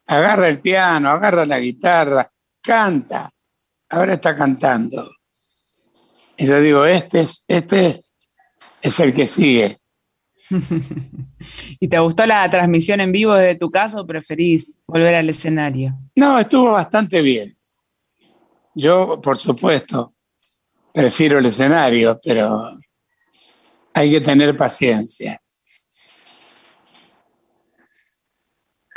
Agarra el piano, agarra la guitarra, canta. Ahora está cantando. Y yo digo, este es, este es el que sigue. ¿Y te gustó la transmisión en vivo desde tu casa o preferís volver al escenario? No, estuvo bastante bien. Yo, por supuesto, prefiero el escenario, pero hay que tener paciencia.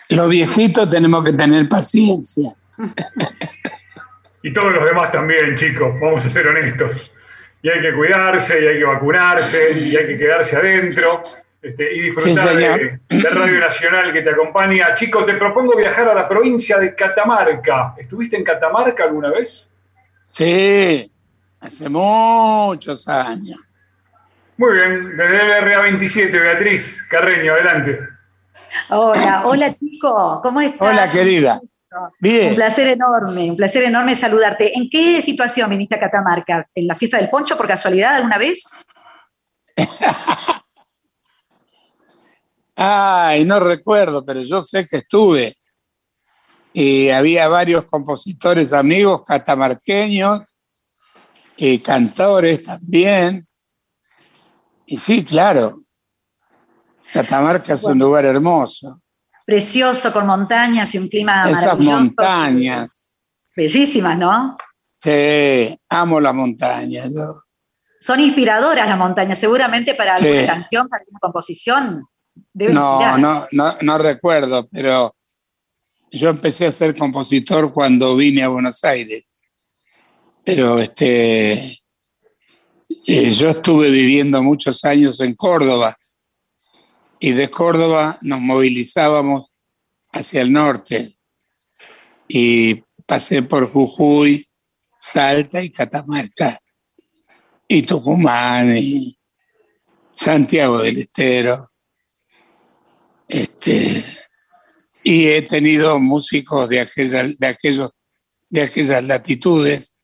Los viejitos tenemos que tener paciencia. Y todos los demás también, chicos, vamos a ser honestos. Y hay que cuidarse, y hay que vacunarse, y hay que quedarse adentro. Este, y disfrutar de, Radio Nacional que te acompaña. Chicos, te propongo viajar a la provincia de Catamarca. ¿Estuviste en Catamarca alguna vez? Sí, hace muchos años. Muy bien, desde el RA27, Beatriz Carreño, adelante. Hola, hola chico, ¿cómo estás? Hola querida. Bien. Un placer enorme, un placer enorme saludarte. ¿En qué situación viniste a Catamarca? ¿En la fiesta del poncho por casualidad alguna vez? Ay, no recuerdo, pero yo sé que estuve. Y había varios compositores amigos catamarqueños y cantores también. Y sí, claro, Catamarca es un lugar hermoso. Precioso, con montañas y un clima Esas montañas. Bellísimas, ¿no? Sí, amo las montañas. Son inspiradoras las montañas, seguramente para alguna canción, para alguna composición no, no, no, no recuerdo, pero yo empecé a ser compositor cuando vine a Buenos Aires. Pero este, eh, yo estuve viviendo muchos años en Córdoba y de Córdoba nos movilizábamos hacia el norte y pasé por Jujuy, Salta y Catamarca y Tucumán y Santiago del Estero. Este, y he tenido músicos de, de, aquellos, de aquellas latitudes.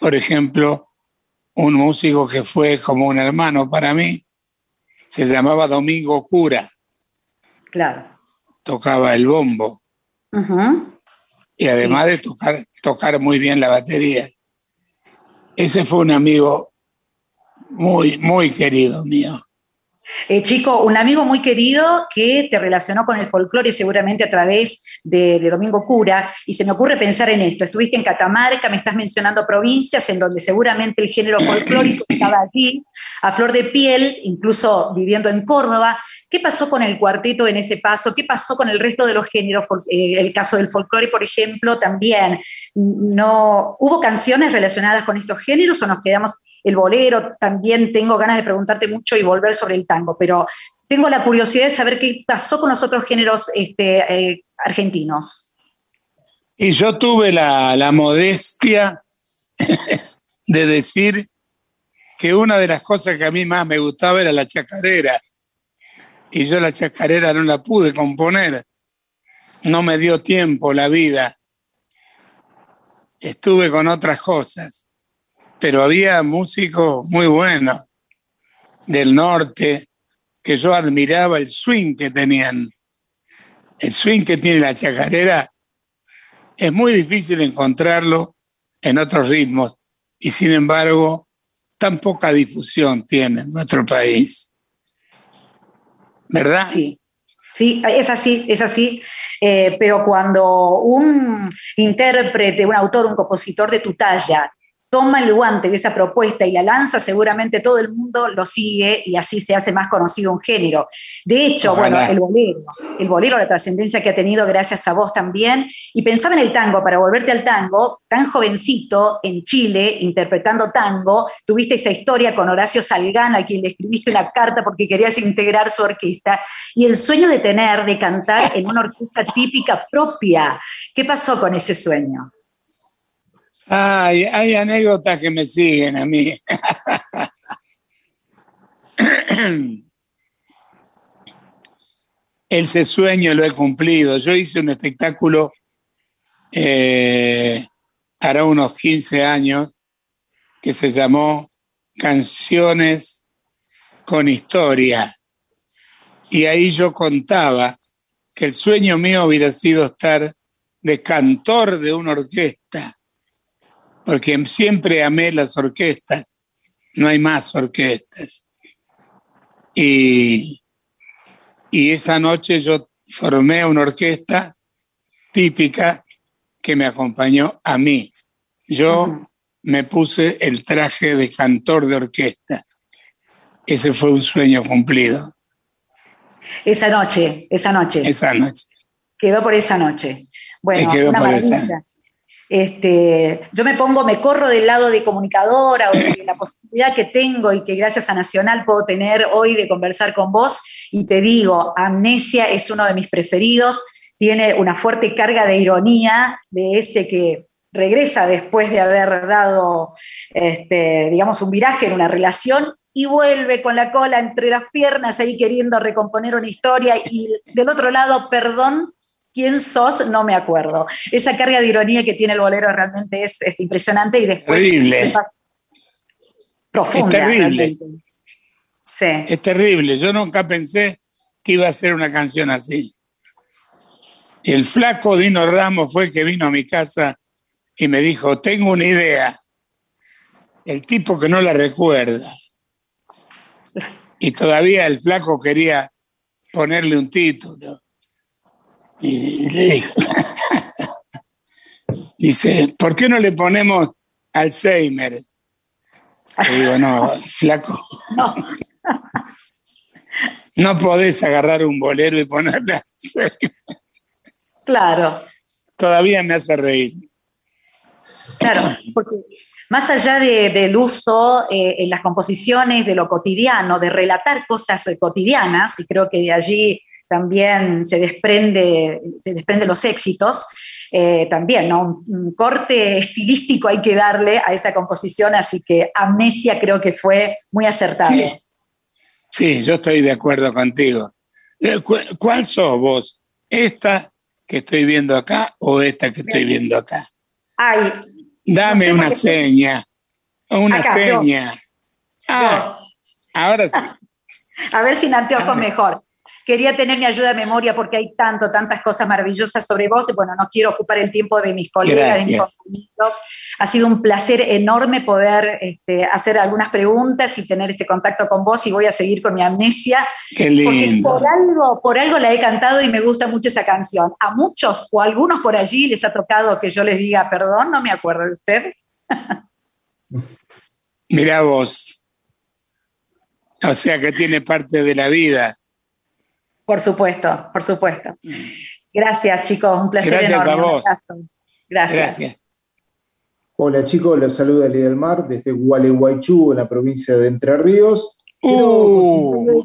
Por ejemplo, un músico que fue como un hermano para mí, se llamaba Domingo Cura. Claro. Tocaba el bombo. Y además de tocar, tocar muy bien la batería. Ese fue un amigo muy, muy querido mío. Eh, chico, un amigo muy querido que te relacionó con el folclore seguramente a través de, Domingo Cura, y se me ocurre pensar en esto. Estuviste en Catamarca, me estás mencionando provincias en donde seguramente el género folclórico estaba aquí, a flor de piel, incluso viviendo en Córdoba. ¿Qué pasó con el cuarteto en ese paso? ¿Qué pasó con el resto de los géneros? Eh, el caso del folclore, por ejemplo, también. No, ¿Hubo canciones relacionadas con estos géneros o nos quedamos el bolero, también tengo ganas de preguntarte mucho y volver sobre el tango, pero tengo la curiosidad de saber qué pasó con los otros géneros este, eh, argentinos. Y yo tuve la, la modestia de decir que una de las cosas que a mí más me gustaba era la chacarera. Y yo la chacarera no la pude componer. No me dio tiempo la vida. Estuve con otras cosas pero había músicos muy buenos del norte que yo admiraba el swing que tenían. El swing que tiene la chacarera es muy difícil encontrarlo en otros ritmos y sin embargo tan poca difusión tiene en nuestro país. ¿Verdad? Sí. Sí, es así, es así. Eh, pero cuando un intérprete, un autor, un compositor de tu talla toma el guante de esa propuesta y la lanza, seguramente todo el mundo lo sigue y así se hace más conocido un género. De hecho, bueno, el bolero, el bolero, la trascendencia que ha tenido gracias a vos también. Y pensaba en el tango, para volverte al tango, tan jovencito en Chile, interpretando tango, tuviste esa historia con Horacio Salgán, a quien le escribiste una carta porque querías integrar su orquesta, y el sueño de tener, de cantar en una orquesta típica propia. ¿Qué pasó con ese sueño? Ay, hay anécdotas que me siguen a mí. Ese sueño lo he cumplido. Yo hice un espectáculo eh, hará unos 15 años que se llamó Canciones con Historia. Y ahí yo contaba que el sueño mío hubiera sido estar de cantor de una orquesta porque siempre amé las orquestas, no hay más orquestas. Y, y esa noche yo formé una orquesta típica que me acompañó a mí. Yo me puse el traje de cantor de orquesta. Ese fue un sueño cumplido. Esa noche, esa noche. Esa noche. Quedó por esa noche. Bueno, una maravilla. Este, yo me pongo, me corro del lado de comunicadora o de la posibilidad que tengo y que gracias a Nacional puedo tener hoy de conversar con vos. Y te digo, Amnesia es uno de mis preferidos, tiene una fuerte carga de ironía, de ese que regresa después de haber dado, este, digamos, un viraje en una relación y vuelve con la cola entre las piernas ahí queriendo recomponer una historia y del otro lado, perdón, quién sos, no me acuerdo. Esa carga de ironía que tiene el bolero realmente es, impresionante y después... Terrible. Profunda. Es terrible. Sí. Es terrible. Yo nunca pensé que iba a ser una canción así. El flaco Dino Ramos fue el que vino a mi casa y me dijo, tengo una idea. El tipo que no la recuerda. Y todavía el flaco quería ponerle un título. Y le digo, dice, ¿por qué no le ponemos Alzheimer? Le digo, no, flaco. No. no podés agarrar un bolero y ponerle Alzheimer. Claro. Todavía me hace reír. Claro, porque más allá del uso eh, en las composiciones de lo cotidiano, de relatar cosas cotidianas, y creo que de allí también se desprende, se desprende los éxitos, eh, también, ¿no? Un, corte estilístico hay que darle a esa composición, así que Amnesia creo que fue muy acertado. Sí, yo estoy de acuerdo contigo. Eh, ¿Cuál sos vos? ¿Esta que estoy viendo acá o esta que estoy viendo acá? Ay, Dame una seña. Una seña. Ah, ahora sí. A ver si en anteojo mejor. Quería tener mi ayuda de memoria porque hay tanto, tantas cosas maravillosas sobre vos. Y bueno, no quiero ocupar el tiempo de mis colegas, de mis compañeros. Ha sido un placer enorme poder este, hacer algunas preguntas y tener este contacto con vos. Y voy a seguir con mi amnesia. Qué lindo. Porque por algo, por algo la he cantado y me gusta mucho esa canción. A muchos o a algunos por allí les ha tocado que yo les diga perdón, no me acuerdo de usted. Mira vos. O sea que tiene parte de la vida. Por supuesto, por supuesto. Gracias, chicos. Un placer Gracias enorme. A vos. Gracias. Hola, chicos. Les saluda Lidia del Mar desde Gualeguaychú, en la provincia de Entre Ríos. Uh.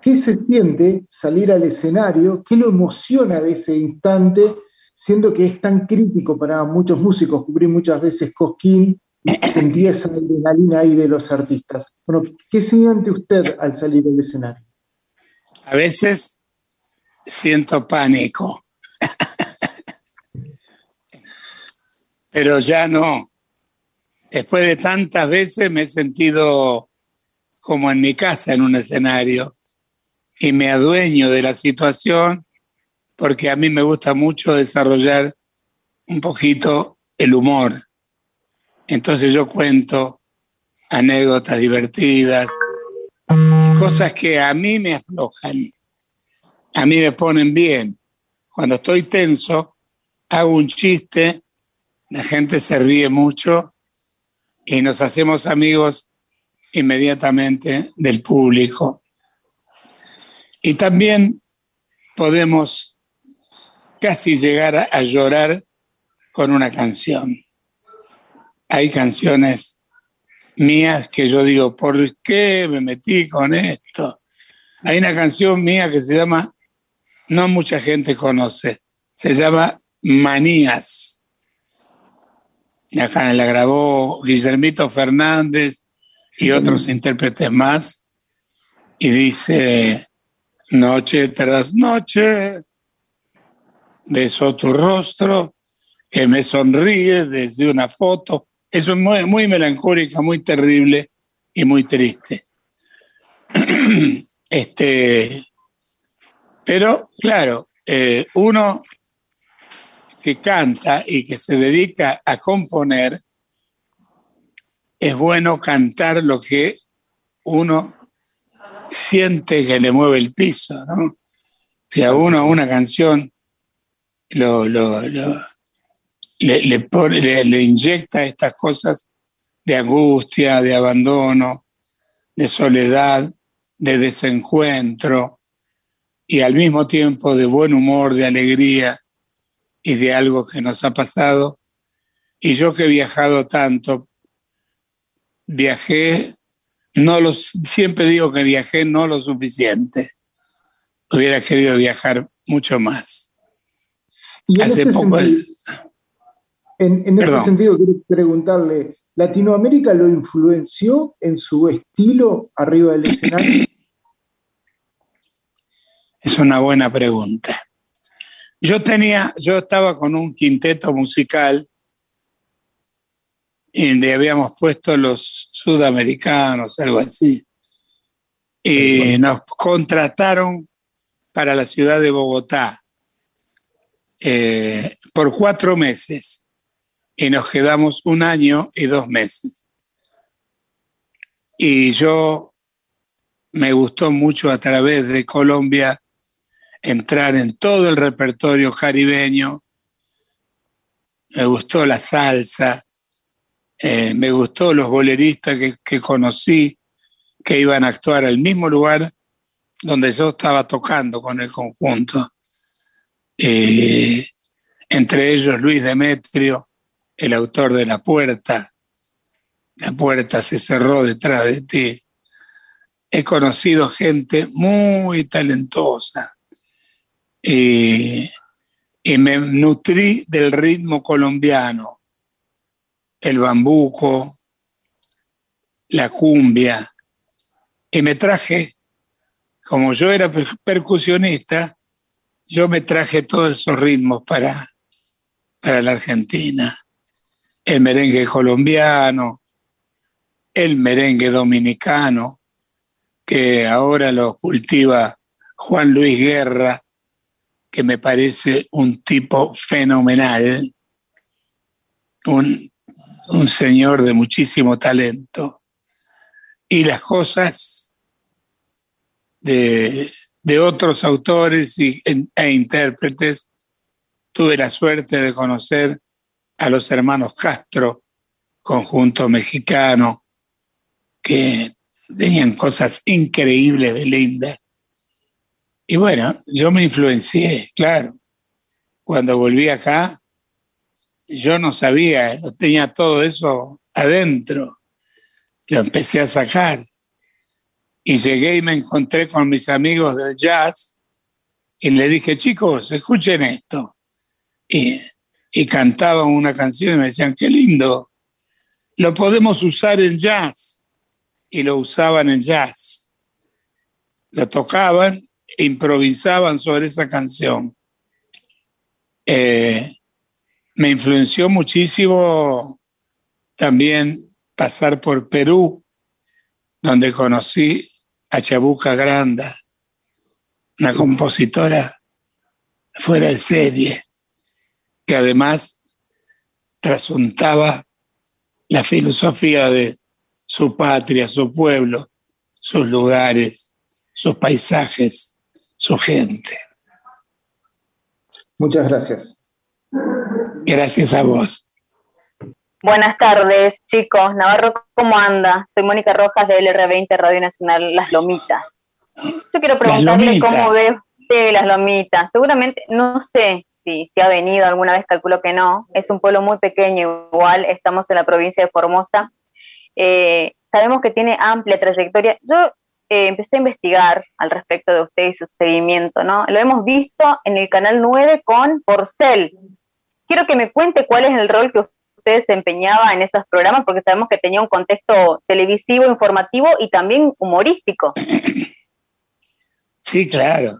¿Qué se siente salir al escenario? ¿Qué lo emociona de ese instante? Siendo que es tan crítico para muchos músicos cubrir muchas veces Cosquín y sentía esa adrenalina ahí de los artistas. Bueno, ¿qué siente usted al salir al escenario? A veces siento pánico, pero ya no. Después de tantas veces me he sentido como en mi casa en un escenario y me adueño de la situación porque a mí me gusta mucho desarrollar un poquito el humor. Entonces yo cuento anécdotas divertidas, cosas que a mí me aflojan, a mí me ponen bien. Cuando estoy tenso, hago un chiste La gente se ríe mucho y nos hacemos amigos inmediatamente del público. Y también podemos casi llegar a, llorar con una canción. Hay canciones mías que yo digo, ¿por qué me metí con esto? Hay una canción mía que se llama, no mucha gente conoce, se llama Manías. Acá la grabó Guillermito Fernández y otros intérpretes más. Y dice, noche tras noche, beso tu rostro, que me sonríe desde una foto. Eso es muy, melancólica, muy terrible y muy triste. este, pero, claro, eh, uno que canta y que se dedica a componer, es bueno cantar lo que uno siente que le mueve el piso, ¿no? Si a uno una canción lo, le, le, inyecta estas cosas de angustia, de abandono, de soledad, de desencuentro y al mismo tiempo de buen humor, de alegría y de algo que nos ha pasado. Y yo que he viajado tanto viajé, no los, siempre digo que viajé no lo suficiente. Hubiera querido viajar mucho más. Ese sentido, en, ese sentido quiero preguntarle, ¿Latinoamérica lo influenció en su estilo arriba del escenario? Es una buena pregunta. Yo tenía, yo estaba con un quinteto musical y le habíamos puesto los sudamericanos, algo así. Y nos contrataron para la ciudad de Bogotá eh, por cuatro meses y nos quedamos un año y dos meses. Y yo me gustó mucho a través de Colombia entrar en todo el repertorio caribeño. Me gustó la salsa, eh, me gustó los boleristas que, conocí, que iban a actuar al mismo lugar donde yo estaba tocando con el conjunto. Eh, entre ellos Luis Demetrio, el autor de La Puerta. La puerta se cerró detrás de ti. He conocido gente muy talentosa y me nutrí del ritmo colombiano el bambuco, la cumbia, y me traje, como yo era percusionista, yo me traje todos esos ritmos para, para la Argentina. El merengue colombiano, el merengue dominicano, que ahora lo cultiva Juan Luis Guerra, que me parece un tipo fenomenal, un un señor de muchísimo talento. Y las cosas de, otros autores y, e intérpretes, tuve la suerte de conocer a los hermanos Castro, conjunto mexicano, que tenían cosas increíbles de linda. Y bueno, yo me influencié, claro. Cuando volví acá, yo no sabía, tenía todo eso adentro. Lo empecé a sacar. Y llegué y me encontré con mis amigos del jazz y le dije, chicos, escuchen esto. Y, y cantaban una canción y me decían, qué lindo, lo podemos usar en jazz. Y lo usaban en jazz. Lo tocaban, e improvisaban sobre esa canción. Eh, me influenció muchísimo también pasar por Perú, donde conocí a Chabuca Granda, una compositora fuera de serie, que además trasuntaba la filosofía de su patria, su pueblo, sus lugares, sus paisajes, su gente. Muchas gracias. Gracias a vos. Buenas tardes, chicos. Navarro, ¿cómo anda? Soy Mónica Rojas de LR20 Radio Nacional Las Lomitas. Yo quiero preguntarle cómo ve usted Las Lomitas. Seguramente, no sé si, si ha venido alguna vez, calculo que no. Es un pueblo muy pequeño, igual estamos en la provincia de Formosa. Eh, sabemos que tiene amplia trayectoria. Yo eh, empecé a investigar al respecto de usted y su seguimiento, ¿no? Lo hemos visto en el canal 9 con Porcel. Quiero que me cuente cuál es el rol que usted desempeñaba en esos programas, porque sabemos que tenía un contexto televisivo, informativo y también humorístico. Sí, claro.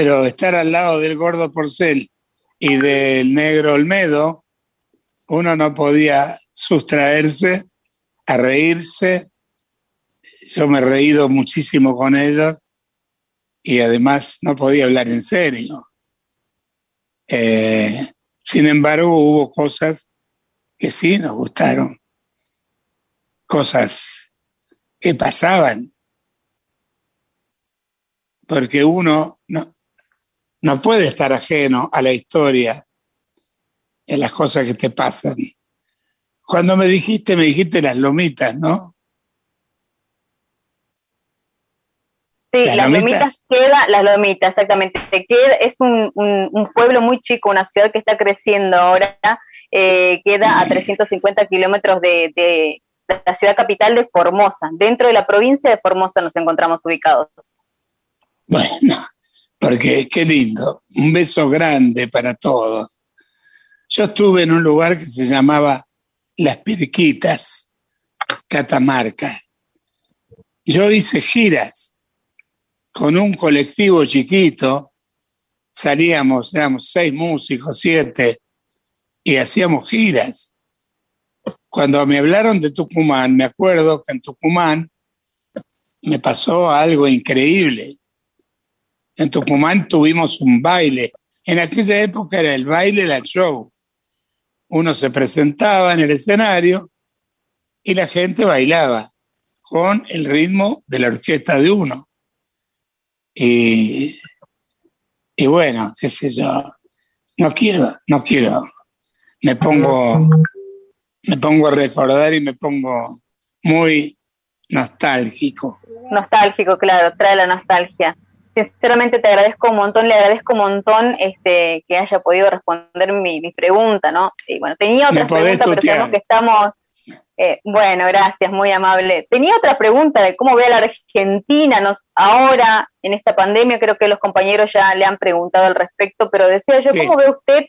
Pero estar al lado del gordo Porcel y del negro Olmedo, uno no podía sustraerse a reírse. Yo me he reído muchísimo con ellos y además no podía hablar en serio. Eh, sin embargo, hubo cosas que sí nos gustaron, cosas que pasaban, porque uno no, no puede estar ajeno a la historia, en las cosas que te pasan. Cuando me dijiste, me dijiste las lomitas, ¿no? Sí, las, lomitas? queda, las lomitas, exactamente. Queda, es un, pueblo muy chico, una ciudad que está creciendo ahora, eh, queda a 350 kilómetros de, la ciudad capital de Formosa. Dentro de la provincia de Formosa nos encontramos ubicados. Bueno, porque qué lindo. Un beso grande para todos. Yo estuve en un lugar que se llamaba Las Pirquitas, Catamarca. Yo hice giras con un colectivo chiquito, salíamos, éramos seis músicos, siete, y hacíamos giras. Cuando me hablaron de Tucumán, me acuerdo que en Tucumán me pasó algo increíble. En Tucumán tuvimos un baile. En aquella época era el baile, la show. Uno se presentaba en el escenario y la gente bailaba con el ritmo de la orquesta de uno. Y, bueno, qué sé yo, no quiero, no quiero. Me pongo, me pongo a recordar y me pongo muy nostálgico. Nostálgico, claro, trae la nostalgia. Sinceramente te agradezco un montón, le agradezco un montón este, que haya podido responder mi, mi pregunta, ¿no? Y bueno, tenía otra pregunta, pero sabemos que estamos, eh, bueno, gracias, muy amable. Tenía otra pregunta de cómo ve a la Argentina nos, ahora en esta pandemia, creo que los compañeros ya le han preguntado al respecto, pero decía yo, ¿cómo ve usted?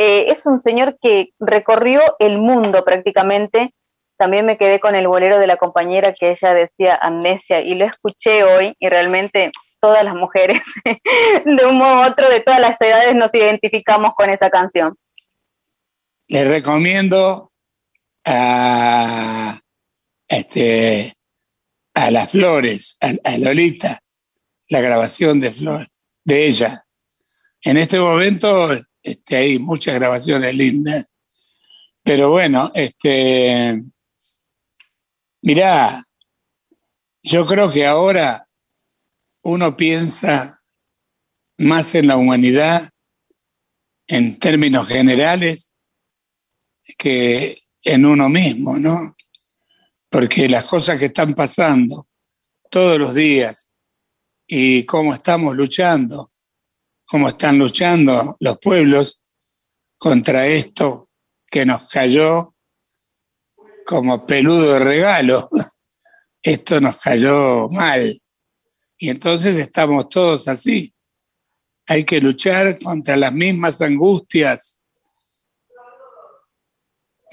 Eh, es un señor que recorrió el mundo prácticamente. También me quedé con el bolero de la compañera que ella decía amnesia y lo escuché hoy y realmente todas las mujeres, de un modo u otro, de todas las edades, nos identificamos con esa canción. Le recomiendo a, este, a las flores, a, Lolita, la grabación de Flor, de ella. En este momento este, hay muchas grabaciones lindas, pero bueno, este, mirá, yo creo que ahora uno piensa más en la humanidad en términos generales que en uno mismo, ¿no? Porque las cosas que están pasando todos los días y cómo estamos luchando, cómo están luchando los pueblos contra esto que nos cayó como peludo regalo. Esto nos cayó mal. Y entonces estamos todos así. Hay que luchar contra las mismas angustias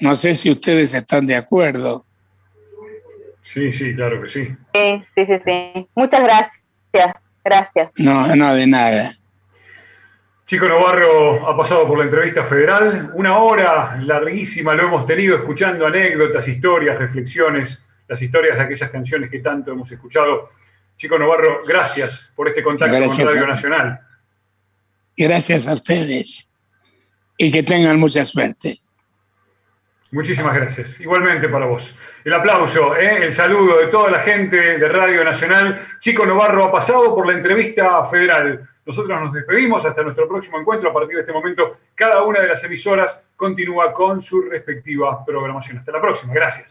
no sé si ustedes están de acuerdo. Sí, sí, claro que sí. Sí, sí, sí, sí. Muchas gracias. Gracias. No, no, de nada. Chico Navarro ha pasado por la entrevista federal. Una hora larguísima lo hemos tenido escuchando anécdotas, historias, reflexiones, las historias de aquellas canciones que tanto hemos escuchado. Chico Navarro, gracias por este contacto con Radio Nacional. Gracias a ustedes y que tengan mucha suerte. Muchísimas gracias. Igualmente para vos. El aplauso, ¿eh? el saludo de toda la gente de Radio Nacional. Chico Navarro ha pasado por la entrevista federal. Nosotros nos despedimos hasta nuestro próximo encuentro. A partir de este momento, cada una de las emisoras continúa con su respectiva programación. Hasta la próxima. Gracias.